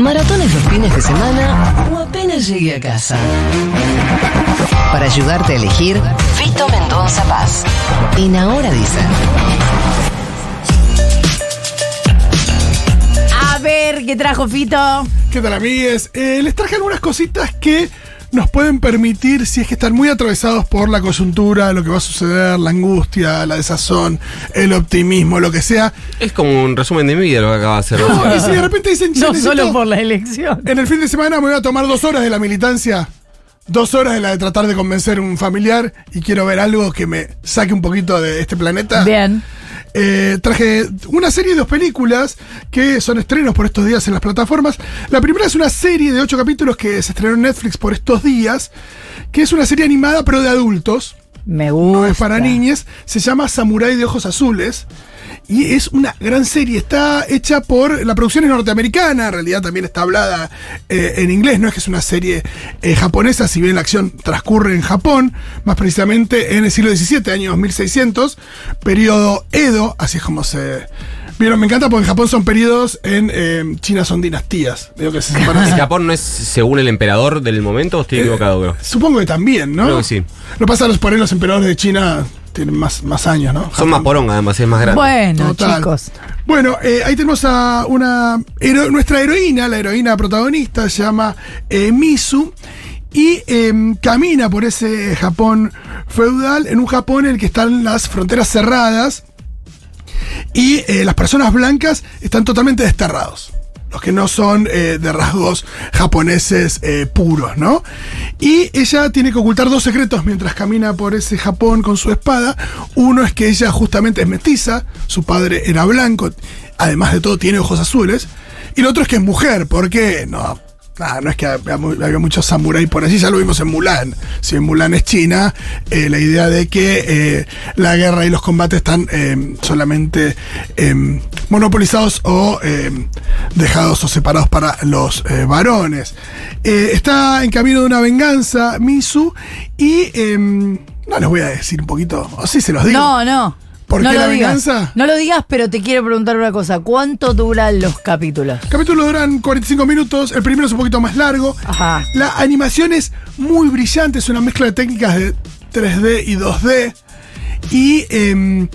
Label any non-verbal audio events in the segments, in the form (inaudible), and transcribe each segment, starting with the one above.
Maratones los fines de semana o apenas llegue a casa. Para ayudarte a elegir, Fito Mendoza Paz. En Ahora dicen. A ver, ¿qué trajo Fito? ¿Qué tal, amigues? Eh, les traje algunas cositas que nos pueden permitir, si es que están muy atravesados por la coyuntura, lo que va a suceder, la angustia, la desazón, el optimismo, lo que sea. Es como un resumen de mi vida lo que acaba de hacer. No, y si de repente dicen, "Che, No solo por la elección. en el fin de semana me voy a tomar dos horas de la militancia, dos horas de la de tratar de convencer a un familiar y quiero ver algo que me saque un poquito de este planeta. Bien. Eh, traje una serie de dos películas que son estrenos por estos días en las plataformas. La primera es una serie de ocho capítulos que se estrenó en Netflix por estos días, que es una serie animada pero de adultos, Me gusta. no es para niñes. Se llama Samurai de Ojos Azules. Y es una gran serie, está hecha por. La producción es norteamericana, en realidad también está hablada eh, en inglés, no es que es una serie eh, japonesa, si bien la acción transcurre en Japón, más precisamente en el siglo XVII, año 1600, periodo Edo, así es como se. Vieron, me encanta porque en Japón son periodos, en eh, China son dinastías. Digo que se (laughs) separan así. ¿El Japón no es según el emperador del momento o estoy equivocado, creo? Supongo que también, ¿no? Creo que sí. Lo pasa los por ahí los emperadores de China tienen más, más años, ¿no? Son más poronga, además, es más grande. Bueno, Total. chicos. Bueno, eh, ahí tenemos a una hero- nuestra heroína, la heroína protagonista, se llama eh, Misu. Y em, camina por ese Japón feudal, en un Japón en el que están las fronteras cerradas y eh, las personas blancas están totalmente desterrados. Los que no son eh, de rasgos japoneses eh, puros, ¿no? Y ella tiene que ocultar dos secretos mientras camina por ese Japón con su espada. Uno es que ella justamente es mestiza, su padre era blanco, además de todo tiene ojos azules. Y el otro es que es mujer, porque no, nada, no es que había, mu- había muchos samuráis por allí, ya lo vimos en Mulan. Si en Mulan es China, eh, la idea de que eh, la guerra y los combates están eh, solamente eh, monopolizados o eh, dejados o separados para los eh, varones. Está en camino de una venganza, Misu, y no les voy a decir un poquito, o se los digo. No, no. ¿Por no qué la digas. venganza? No lo digas, pero te quiero preguntar una cosa. ¿Cuánto duran los capítulos? Capítulos duran 45 minutos, el primero es un poquito más largo. Ajá. La animación es muy brillante, es una mezcla de técnicas de 3D y 2D. Y em,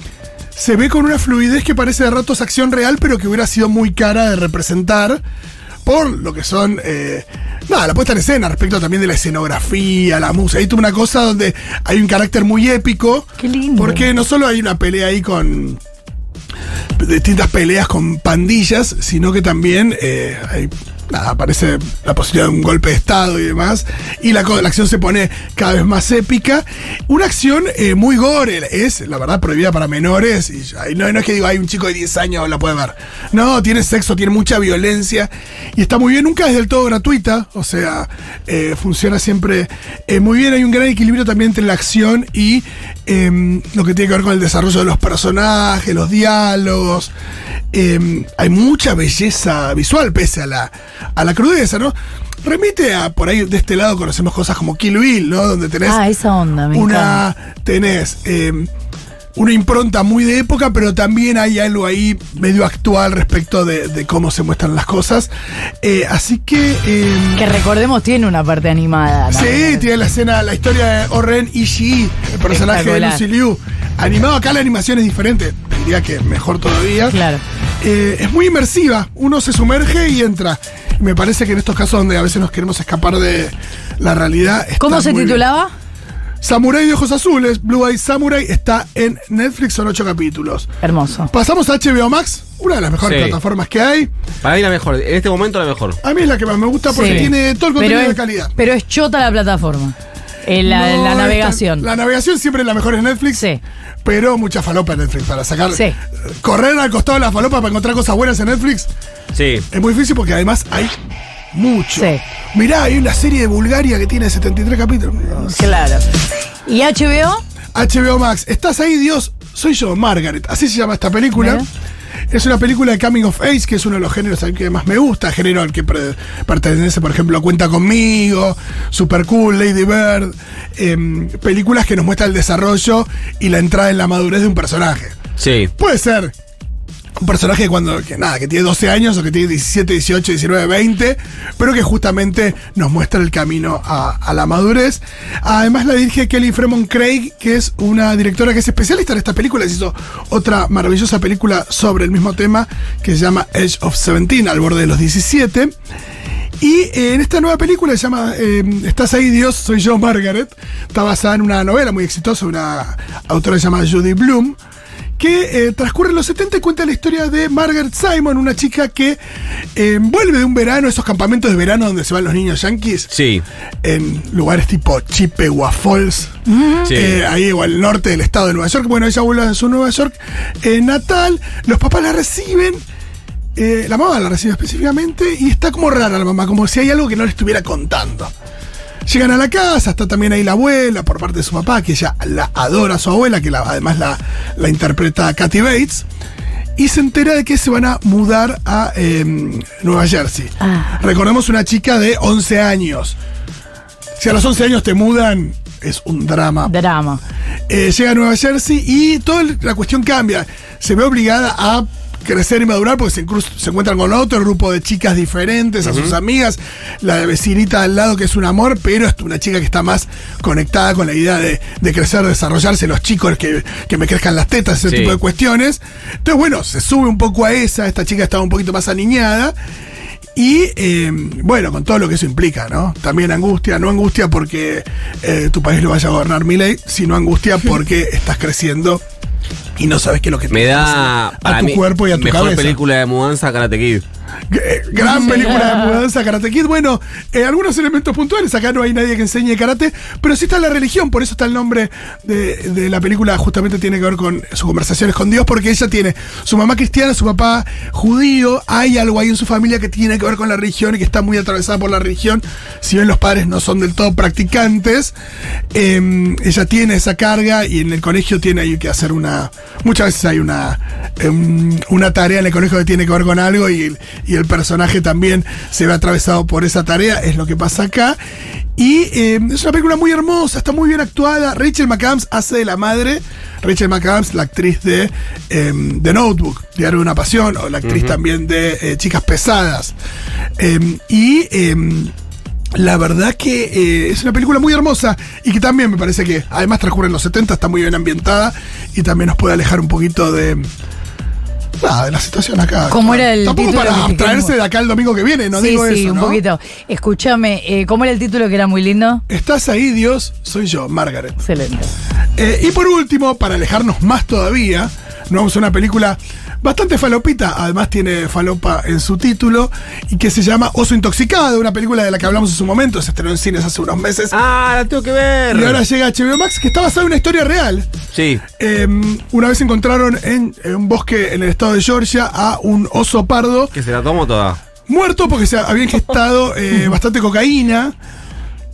se ve con una fluidez que parece de ratos acción real, pero que hubiera sido muy cara de representar por lo que son. eh, nada, la puesta en escena respecto también de la escenografía, la música. Hay toda una cosa donde hay un carácter muy épico. Qué lindo. Porque no solo hay una pelea ahí con distintas peleas con pandillas, sino que también eh, hay- aparece la posibilidad de un golpe de Estado y demás, y la, la acción se pone cada vez más épica. Una acción eh, muy gore, es la verdad prohibida para menores, y no, no es que digo, hay un chico de 10 años la puede ver. No, tiene sexo, tiene mucha violencia, y está muy bien, nunca es del todo gratuita, o sea, eh, funciona siempre eh, muy bien, hay un gran equilibrio también entre la acción y em, lo que tiene que ver con el desarrollo de los personajes, los diálogos. Em, hay mucha belleza visual pese a la, a la crudeza, ¿no? Remite a, por ahí de este lado conocemos cosas como Kill Bill, ¿no? Donde tenés Ah, esa onda, me una, tenés em, una impronta muy de época, pero también hay algo ahí medio actual respecto de, de cómo se muestran las cosas. Eh, así que... em, Que recordemos, tiene una parte animada. Sí, tiene la escena, la historia de Oren Ishii, el personaje de. Lucy Liu. Animado acá la animación es diferente, diría que mejor todavía. Claro. Eh, es muy inmersiva, uno se sumerge y entra. Me parece que en estos casos donde a veces nos queremos escapar de la realidad. ¿Cómo se bien. titulaba? Samurai de ojos azules, Blue Eye Samurai, está en Netflix, son ocho capítulos. Hermoso. Pasamos a HBO Max, una de las mejores Sí. plataformas que hay. Para mí la mejor, en este momento la mejor. A mí es la que más me gusta porque Sí. tiene todo el Pero contenido es, de calidad. pero es chota la plataforma. Eh, la, No, la esta- navegación. La navegación siempre es la mejor en Netflix. Sí. Pero mucha falopa en Netflix para sacar. Sí. Correr al costado de la falopa para encontrar cosas buenas en Netflix Sí. es muy difícil porque además hay mucho. Sí. Mirá, hay una serie de Bulgaria que tiene 73 capítulos. Claro. ¿Y HBO? HBO Max, ¿estás ahí, Dios? Soy yo, Margaret. Así se llama esta película. Mira. Es una película de Coming of Age, que es uno de los géneros al que más me gusta, género al que pertenece, por ejemplo, Cuenta conmigo, Super Cool, Lady Bird, em, películas que nos muestran el desarrollo y la entrada en la madurez de un personaje. Sí. Puede ser un personaje cuando, que nada, que tiene 12 años o que tiene 17, 18, 19, 20, pero que justamente nos muestra el camino a, la madurez. Además la dirige Kelly Fremont Craig, que es una directora que es especialista en estas películas, hizo otra maravillosa película sobre el mismo tema que se llama Edge of 17, al borde de los 17. Y en esta nueva película se llama eh, Estás ahí, Dios, soy yo, Margaret. Está basada en una novela muy exitosa, una autora llamada Judy Bloom, que eh, transcurre en los 70 y cuenta la historia de Margaret Simon, una chica que eh, vuelve de un verano, esos campamentos de verano donde se van los niños yankees, Sí. en lugares tipo Chippewa Falls, Sí. eh, ahí o al norte del estado de Nueva York. Bueno, ella vuelve a su Nueva York eh, natal, los papás la reciben. la mamá la recibe específicamente y está como rara la mamá, como si hay algo que no le estuviera contando. Llegan a la casa, está también ahí la abuela por parte de su papá, que ella la adora a su abuela, que la- además la, la interpreta Kathy Bates, y se entera de que se van a mudar a eh, Nueva Jersey. Ah. Recordemos una chica de 11 años. Si a los 11 años te mudan, es un drama Drama. eh, llega a Nueva Jersey y toda la cuestión cambia. Se ve obligada a crecer y madurar porque se, se encuentran con otro grupo de chicas diferentes, a sus amigas, la vecinita al lado que es un amor, pero es una chica que está más conectada con la idea de, de crecer, desarrollarse, los chicos que, que me crezcan las tetas, ese Sí. tipo de cuestiones. Entonces, bueno, se sube un poco a esa, esta chica estaba un poquito más aniñada. Y eh, bueno, con todo lo que eso implica, ¿no? También angustia, no angustia porque eh, tu país lo vaya a gobernar mi ley, sino angustia (laughs) porque estás creciendo y no sabes qué es lo que te Me pasa da. a tu mí, cuerpo y a tu mejor cabeza. película de mudanza Karate Kid. Gran película de mudanza, Karate Kid. Bueno, eh, algunos elementos puntuales. Acá no hay nadie que enseñe karate, pero sí está la religión. Por eso está el nombre de, la película. Justamente tiene que ver con sus conversaciones con Dios, porque ella tiene su mamá cristiana, su papá judío. Hay algo ahí en su familia que tiene que ver con la religión y que está muy atravesada por la religión. Si bien los padres no son del todo practicantes, eh, ella tiene esa carga y en el colegio tiene ahí que hacer una. Muchas veces hay una, em, una tarea en el colegio que tiene que ver con algo y, y el personaje también se ve atravesado por esa tarea, es lo que pasa acá. Y eh, es una película muy hermosa, está muy bien actuada. Rachel McAdams hace de la madre. Rachel McAdams, la actriz de em, The Notebook, Diario de una Pasión, o la actriz también de eh, Chicas Pesadas. Em, y em, la verdad que eh, es una película muy hermosa y que también me parece que además transcurre en los 70, está muy bien ambientada y también nos puede alejar un poquito de... Nada, de la situación acá. ¿Cómo era el Tampoco título para abstraerse de acá el domingo que viene, no sí, digo sí, eso, un ¿no? poquito. Escúchame, eh, ¿cómo era el título que era muy lindo? Estás ahí, Dios, soy yo, Margaret. Excelente. Eh, y por último, para alejarnos más todavía, nos vamos a una película bastante falopita, además tiene falopa en su título, y que se llama Oso Intoxicado, una película de la que hablamos en su momento, se estrenó en cines hace unos meses. Ah, la tengo que ver. Y ahora llega HBO Max, que está basada en una historia real. Sí. Eh, una vez encontraron en, en un bosque en el estado de Georgia a un oso pardo Que se la tomo toda. muerto porque se había ingestado eh, (laughs) bastante cocaína.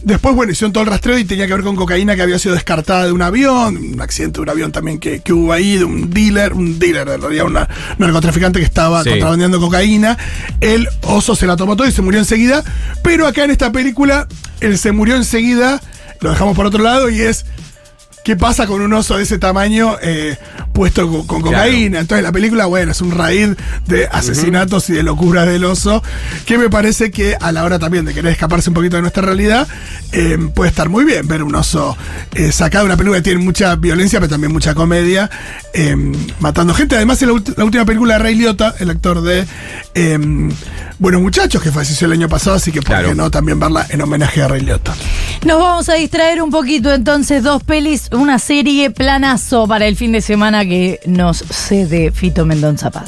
Después, bueno, hicieron todo el rastreo y tenía que ver con cocaína que había sido descartada de un avión, un accidente de un avión también que, que hubo ahí, de un dealer, un dealer, en realidad, un narcotraficante que estaba Sí. contrabandeando cocaína. El oso se la tomó todo y se murió enseguida. Pero acá en esta película, él se murió enseguida, lo dejamos por otro lado y es. ¿Qué pasa con un oso de ese tamaño eh, puesto con, con Claro. cocaína? Entonces la película, bueno, es un raíz de asesinatos y de locuras del oso, que me parece que a la hora también de querer escaparse un poquito de nuestra realidad, eh, puede estar muy bien ver un oso eh, sacado de una película que tiene mucha violencia, pero también mucha comedia, eh, matando gente. Además es la, última película de Ray Liotta, el actor de eh, Buenos Muchachos, que falleció el año pasado, así que por Claro. qué no también verla en homenaje a Ray Liotta. Nos vamos a distraer un poquito entonces, dos pelis, una serie planazo para el fin de semana que nos cede Fito Mendonza Paz.